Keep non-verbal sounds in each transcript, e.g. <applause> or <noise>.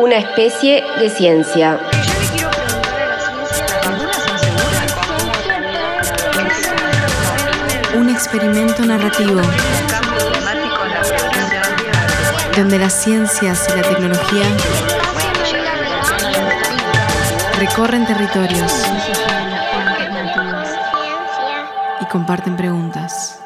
una especie de ciencia. Un experimento narrativo donde las ciencias y la tecnología recorren territorios y comparten preguntas.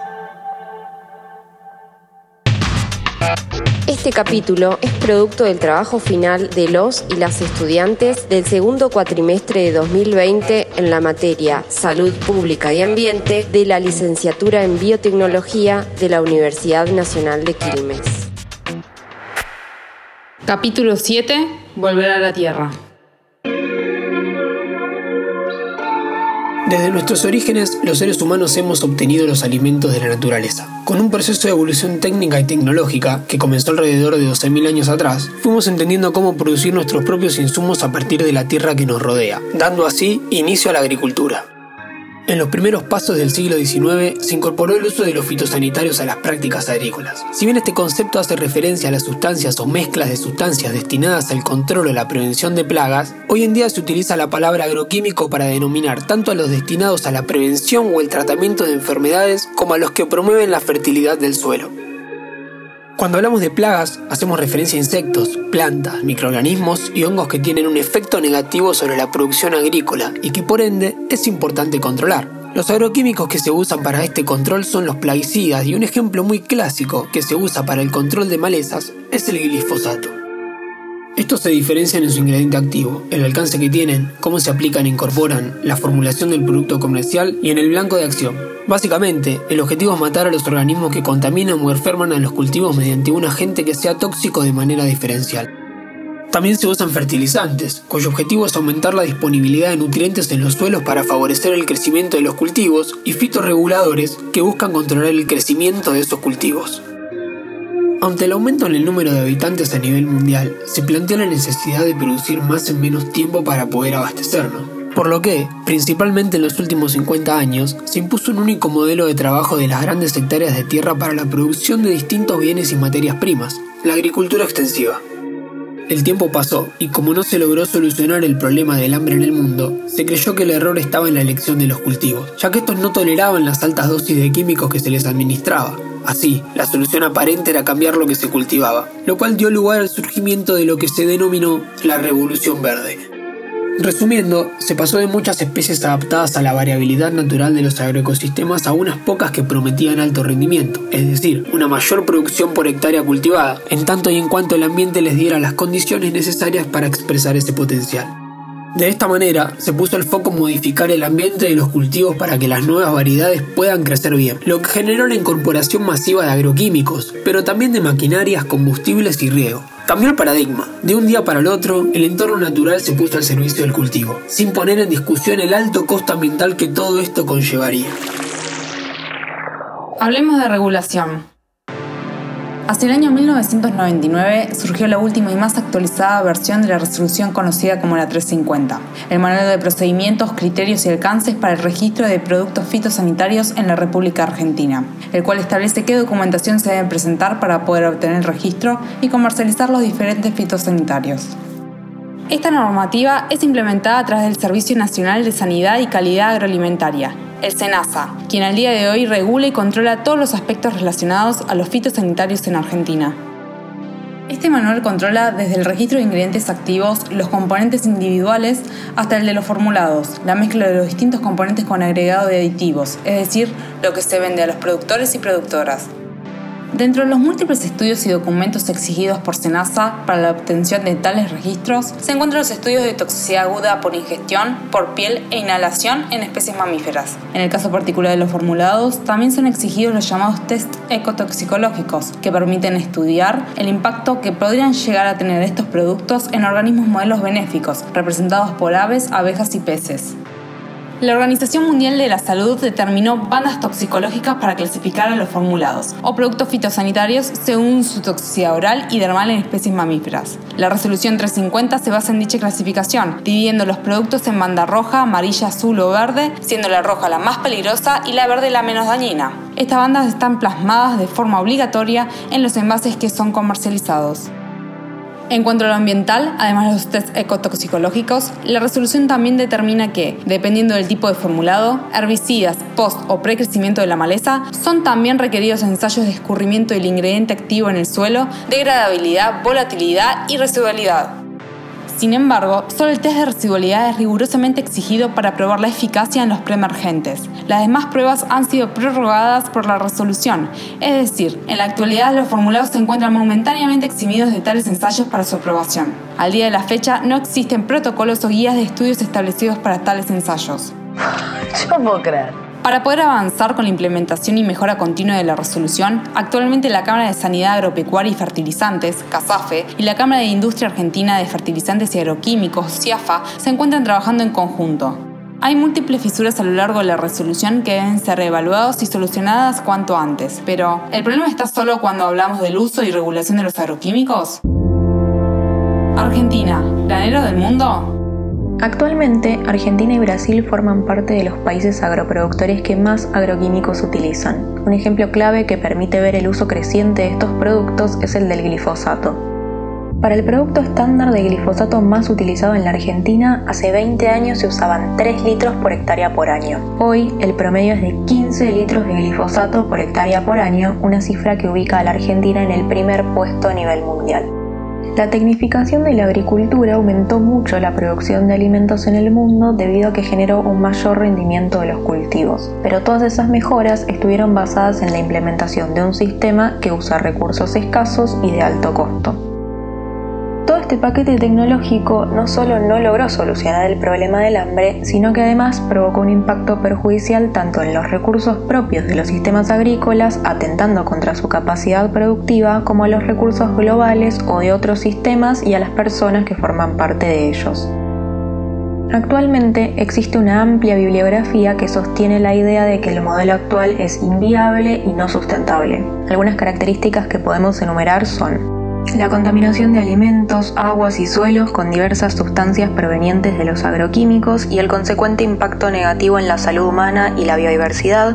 Este capítulo es producto del trabajo final de los y las estudiantes del segundo cuatrimestre de 2020 en la materia Salud Pública y Ambiente de la licenciatura en Biotecnología de la Universidad Nacional de Quilmes. Capítulo 7. Volver a la Tierra. Desde nuestros orígenes, los seres humanos hemos obtenido los alimentos de la naturaleza. Con un proceso de evolución técnica y tecnológica que comenzó alrededor de 12.000 años atrás, fuimos entendiendo cómo producir nuestros propios insumos a partir de la tierra que nos rodea, dando así inicio a la agricultura. En los primeros pasos del siglo XIX se incorporó el uso de los fitosanitarios a las prácticas agrícolas. Si bien este concepto hace referencia a las sustancias o mezclas de sustancias destinadas al control o la prevención de plagas, hoy en día se utiliza la palabra agroquímico para denominar tanto a los destinados a la prevención o el tratamiento de enfermedades como a los que promueven la fertilidad del suelo. Cuando hablamos de plagas, hacemos referencia a insectos, plantas, microorganismos y hongos que tienen un efecto negativo sobre la producción agrícola y que por ende es importante controlar. Los agroquímicos que se usan para este control son los plaguicidas y un ejemplo muy clásico que se usa para el control de malezas es el glifosato. Estos se diferencian en su ingrediente activo, el alcance que tienen, cómo se aplican e incorporan, la formulación del producto comercial y en el blanco de acción. Básicamente, el objetivo es matar a los organismos que contaminan o enferman a los cultivos mediante un agente que sea tóxico de manera diferencial. También se usan fertilizantes, cuyo objetivo es aumentar la disponibilidad de nutrientes en los suelos para favorecer el crecimiento de los cultivos, y fitorreguladores que buscan controlar el crecimiento de esos cultivos. Ante el aumento en el número de habitantes a nivel mundial, se plantea la necesidad de producir más en menos tiempo para poder abastecernos. Por lo que, principalmente en los últimos 50 años, se impuso un único modelo de trabajo de las grandes hectáreas de tierra para la producción de distintos bienes y materias primas, la agricultura extensiva. El tiempo pasó y como no se logró solucionar el problema del hambre en el mundo, se creyó que el error estaba en la elección de los cultivos, ya que estos no toleraban las altas dosis de químicos que se les administraba. Así, la solución aparente era cambiar lo que se cultivaba, lo cual dio lugar al surgimiento de lo que se denominó la Revolución Verde. Resumiendo, se pasó de muchas especies adaptadas a la variabilidad natural de los agroecosistemas a unas pocas que prometían alto rendimiento, es decir, una mayor producción por hectárea cultivada, en tanto y en cuanto el ambiente les diera las condiciones necesarias para expresar ese potencial. De esta manera, se puso el foco en modificar el ambiente de los cultivos para que las nuevas variedades puedan crecer bien, lo que generó la incorporación masiva de agroquímicos, pero también de maquinarias, combustibles y riego. Cambió el paradigma. De un día para el otro, el entorno natural se puso al servicio del cultivo, sin poner en discusión el alto costo ambiental que todo esto conllevaría. Hablemos de regulación. Hacia el año 1999 surgió la última y más actualizada versión de la resolución conocida como la 350, el manual de procedimientos, criterios y alcances para el registro de productos fitosanitarios en la República Argentina, el cual establece qué documentación se debe presentar para poder obtener el registro y comercializar los diferentes fitosanitarios. Esta normativa es implementada a través del Servicio Nacional de Sanidad y Calidad Agroalimentaria, el SENASA, quien al día de hoy regula y controla todos los aspectos relacionados a los fitosanitarios en Argentina. Este manual controla desde el registro de ingredientes activos, los componentes individuales, hasta el de los formulados, la mezcla de los distintos componentes con agregado de aditivos, es decir, lo que se vende a los productores y productoras. Dentro de los múltiples estudios y documentos exigidos por SENASA para la obtención de tales registros, se encuentran los estudios de toxicidad aguda por ingestión, por piel e inhalación en especies mamíferas. En el caso particular de los formulados, también son exigidos los llamados test ecotoxicológicos, que permiten estudiar el impacto que podrían llegar a tener estos productos en organismos modelos benéficos, representados por aves, abejas y peces. La Organización Mundial de la Salud determinó bandas toxicológicas para clasificar a los formulados o productos fitosanitarios según su toxicidad oral y dermal en especies mamíferas. La resolución 350 se basa en dicha clasificación, dividiendo los productos en banda roja, amarilla, azul o verde, siendo la roja la más peligrosa y la verde la menos dañina. Estas bandas están plasmadas de forma obligatoria en los envases que son comercializados. En cuanto a lo ambiental, además de los test ecotoxicológicos, la resolución también determina que, dependiendo del tipo de formulado, herbicidas, post o precrecimiento de la maleza son también requeridos ensayos de escurrimiento del ingrediente activo en el suelo, degradabilidad, volatilidad y residualidad. Sin embargo, solo el test de residualidad es rigurosamente exigido para probar la eficacia en los preemergentes. Las demás pruebas han sido prorrogadas por la resolución, es decir, en la actualidad los formulados se encuentran momentáneamente eximidos de tales ensayos para su aprobación. Al día de la fecha no existen protocolos o guías de estudios establecidos para tales ensayos. <laughs> Yo puedo creer. Para poder avanzar con la implementación y mejora continua de la resolución, actualmente la Cámara de Sanidad Agropecuaria y Fertilizantes, CASAFE, y la Cámara de Industria Argentina de Fertilizantes y Agroquímicos, CIAFA, se encuentran trabajando en conjunto. Hay múltiples fisuras a lo largo de la resolución que deben ser evaluadas y solucionadas cuanto antes, pero ¿el problema está solo cuando hablamos del uso y regulación de los agroquímicos? Argentina, ¿granero del mundo? Actualmente, Argentina y Brasil forman parte de los países agroproductores que más agroquímicos utilizan. Un ejemplo clave que permite ver el uso creciente de estos productos es el del glifosato. Para el producto estándar de glifosato más utilizado en la Argentina, hace 20 años se usaban 3 litros por hectárea por año. Hoy el promedio es de 15 litros de glifosato por hectárea por año, una cifra que ubica a la Argentina en el primer puesto a nivel mundial. La tecnificación de la agricultura aumentó mucho la producción de alimentos en el mundo debido a que generó un mayor rendimiento de los cultivos, pero todas esas mejoras estuvieron basadas en la implementación de un sistema que usa recursos escasos y de alto costo. Este paquete tecnológico no solo no logró solucionar el problema del hambre, sino que además provocó un impacto perjudicial tanto en los recursos propios de los sistemas agrícolas, atentando contra su capacidad productiva, como a los recursos globales o de otros sistemas y a las personas que forman parte de ellos. Actualmente existe una amplia bibliografía que sostiene la idea de que el modelo actual es inviable y no sustentable. Algunas características que podemos enumerar son la contaminación de alimentos, aguas y suelos con diversas sustancias provenientes de los agroquímicos y el consecuente impacto negativo en la salud humana y la biodiversidad,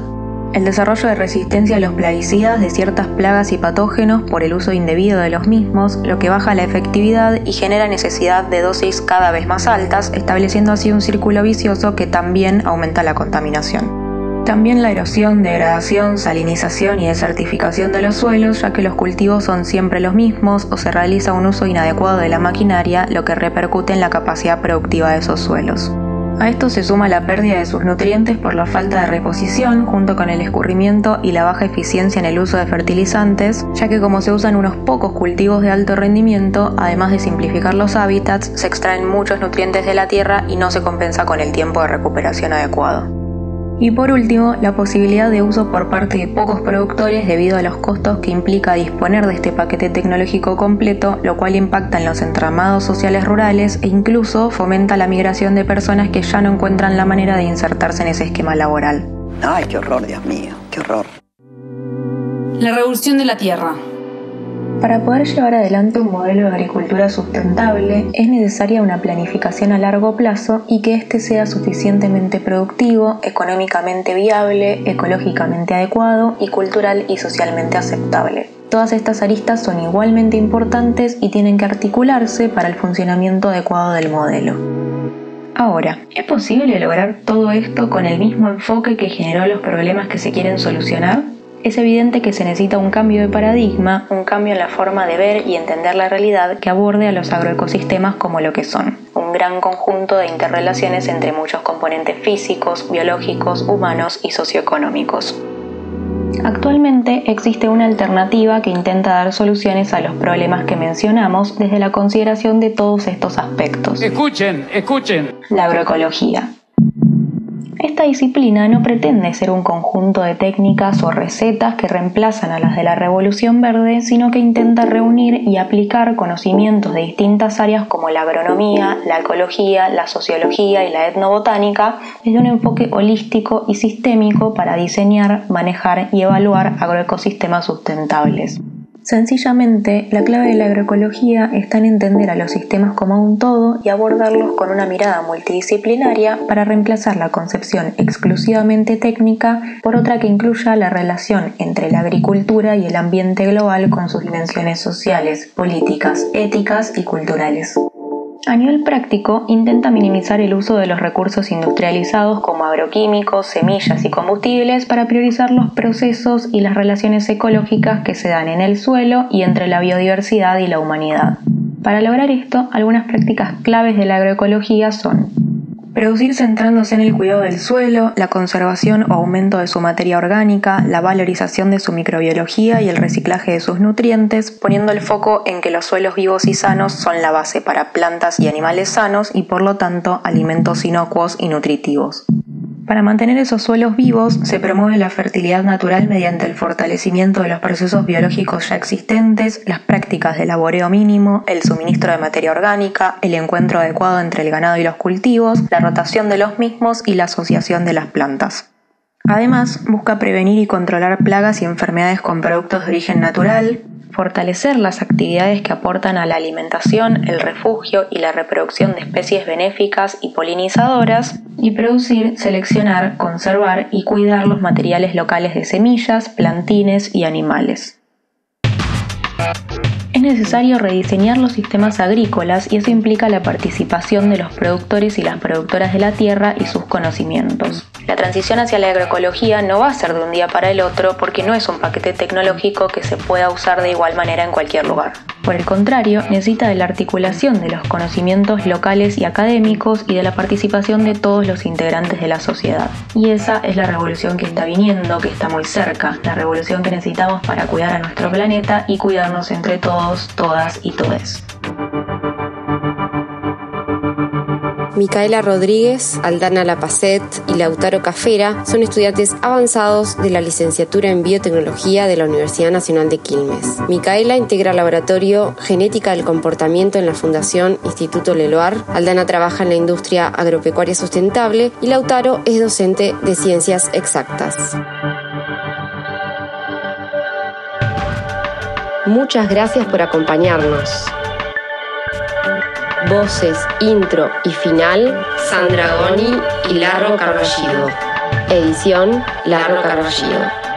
el desarrollo de resistencia a los plaguicidas de ciertas plagas y patógenos por el uso indebido de los mismos, lo que baja la efectividad y genera necesidad de dosis cada vez más altas, estableciendo así un círculo vicioso que también aumenta la contaminación. También la erosión, degradación, salinización y desertificación de los suelos, ya que los cultivos son siempre los mismos o se realiza un uso inadecuado de la maquinaria, lo que repercute en la capacidad productiva de esos suelos. A esto se suma la pérdida de sus nutrientes por la falta de reposición, junto con el escurrimiento y la baja eficiencia en el uso de fertilizantes, ya que como se usan unos pocos cultivos de alto rendimiento, además de simplificar los hábitats, se extraen muchos nutrientes de la tierra y no se compensa con el tiempo de recuperación adecuado. Y por último, la posibilidad de uso por parte de pocos productores debido a los costos que implica disponer de este paquete tecnológico completo, lo cual impacta en los entramados sociales rurales e incluso fomenta la migración de personas que ya no encuentran la manera de insertarse en ese esquema laboral. Ay, qué horror, Dios mío, qué horror. La revolución de la tierra. Para poder llevar adelante un modelo de agricultura sustentable es necesaria una planificación a largo plazo y que éste sea suficientemente productivo, económicamente viable, ecológicamente adecuado y cultural y socialmente aceptable. Todas estas aristas son igualmente importantes y tienen que articularse para el funcionamiento adecuado del modelo. Ahora, ¿es posible lograr todo esto con el mismo enfoque que generó los problemas que se quieren solucionar? Es evidente que se necesita un cambio de paradigma, un cambio en la forma de ver y entender la realidad que aborde a los agroecosistemas como lo que son, un gran conjunto de interrelaciones entre muchos componentes físicos, biológicos, humanos y socioeconómicos. Actualmente existe una alternativa que intenta dar soluciones a los problemas que mencionamos desde la consideración de todos estos aspectos. Escuchen, escuchen. La agroecología. Esta disciplina no pretende ser un conjunto de técnicas o recetas que reemplazan a las de la Revolución Verde, sino que intenta reunir y aplicar conocimientos de distintas áreas como la agronomía, la ecología, la sociología y la etnobotánica desde un enfoque holístico y sistémico para diseñar, manejar y evaluar agroecosistemas sustentables. Sencillamente, la clave de la agroecología está en entender a los sistemas como un todo y abordarlos con una mirada multidisciplinaria para reemplazar la concepción exclusivamente técnica por otra que incluya la relación entre la agricultura y el ambiente global con sus dimensiones sociales, políticas, éticas y culturales. A nivel práctico, intenta minimizar el uso de los recursos industrializados como agroquímicos, semillas y combustibles para priorizar los procesos y las relaciones ecológicas que se dan en el suelo y entre la biodiversidad y la humanidad. Para lograr esto, algunas prácticas claves de la agroecología son Producir centrándose en el cuidado del suelo, la conservación o aumento de su materia orgánica, la valorización de su microbiología y el reciclaje de sus nutrientes, poniendo el foco en que los suelos vivos y sanos son la base para plantas y animales sanos y por lo tanto alimentos inocuos y nutritivos. Para mantener esos suelos vivos se promueve la fertilidad natural mediante el fortalecimiento de los procesos biológicos ya existentes, las prácticas de laboreo mínimo, el suministro de materia orgánica, el encuentro adecuado entre el ganado y los cultivos, la rotación de los mismos y la asociación de las plantas. Además, busca prevenir y controlar plagas y enfermedades con productos de origen natural, fortalecer las actividades que aportan a la alimentación, el refugio y la reproducción de especies benéficas y polinizadoras, y producir, seleccionar, conservar y cuidar los materiales locales de semillas, plantines y animales. Es necesario rediseñar los sistemas agrícolas y eso implica la participación de los productores y las productoras de la tierra y sus conocimientos. La transición hacia la agroecología no va a ser de un día para el otro porque no es un paquete tecnológico que se pueda usar de igual manera en cualquier lugar. Por el contrario, necesita de la articulación de los conocimientos locales y académicos y de la participación de todos los integrantes de la sociedad. Y esa es la revolución que está viniendo, que está muy cerca, la revolución que necesitamos para cuidar a nuestro planeta y cuidarnos entre todos, todas y todes. Micaela Rodríguez, Aldana Lapacet y Lautaro Cafera son estudiantes avanzados de la licenciatura en biotecnología de la Universidad Nacional de Quilmes. Micaela integra el laboratorio Genética del Comportamiento en la Fundación Instituto Leloir. Aldana trabaja en la industria agropecuaria sustentable y Lautaro es docente de ciencias exactas. Muchas gracias por acompañarnos. Voces, intro y final, Sandra Goni y Larro Carballido. Edición, Larro Carballido.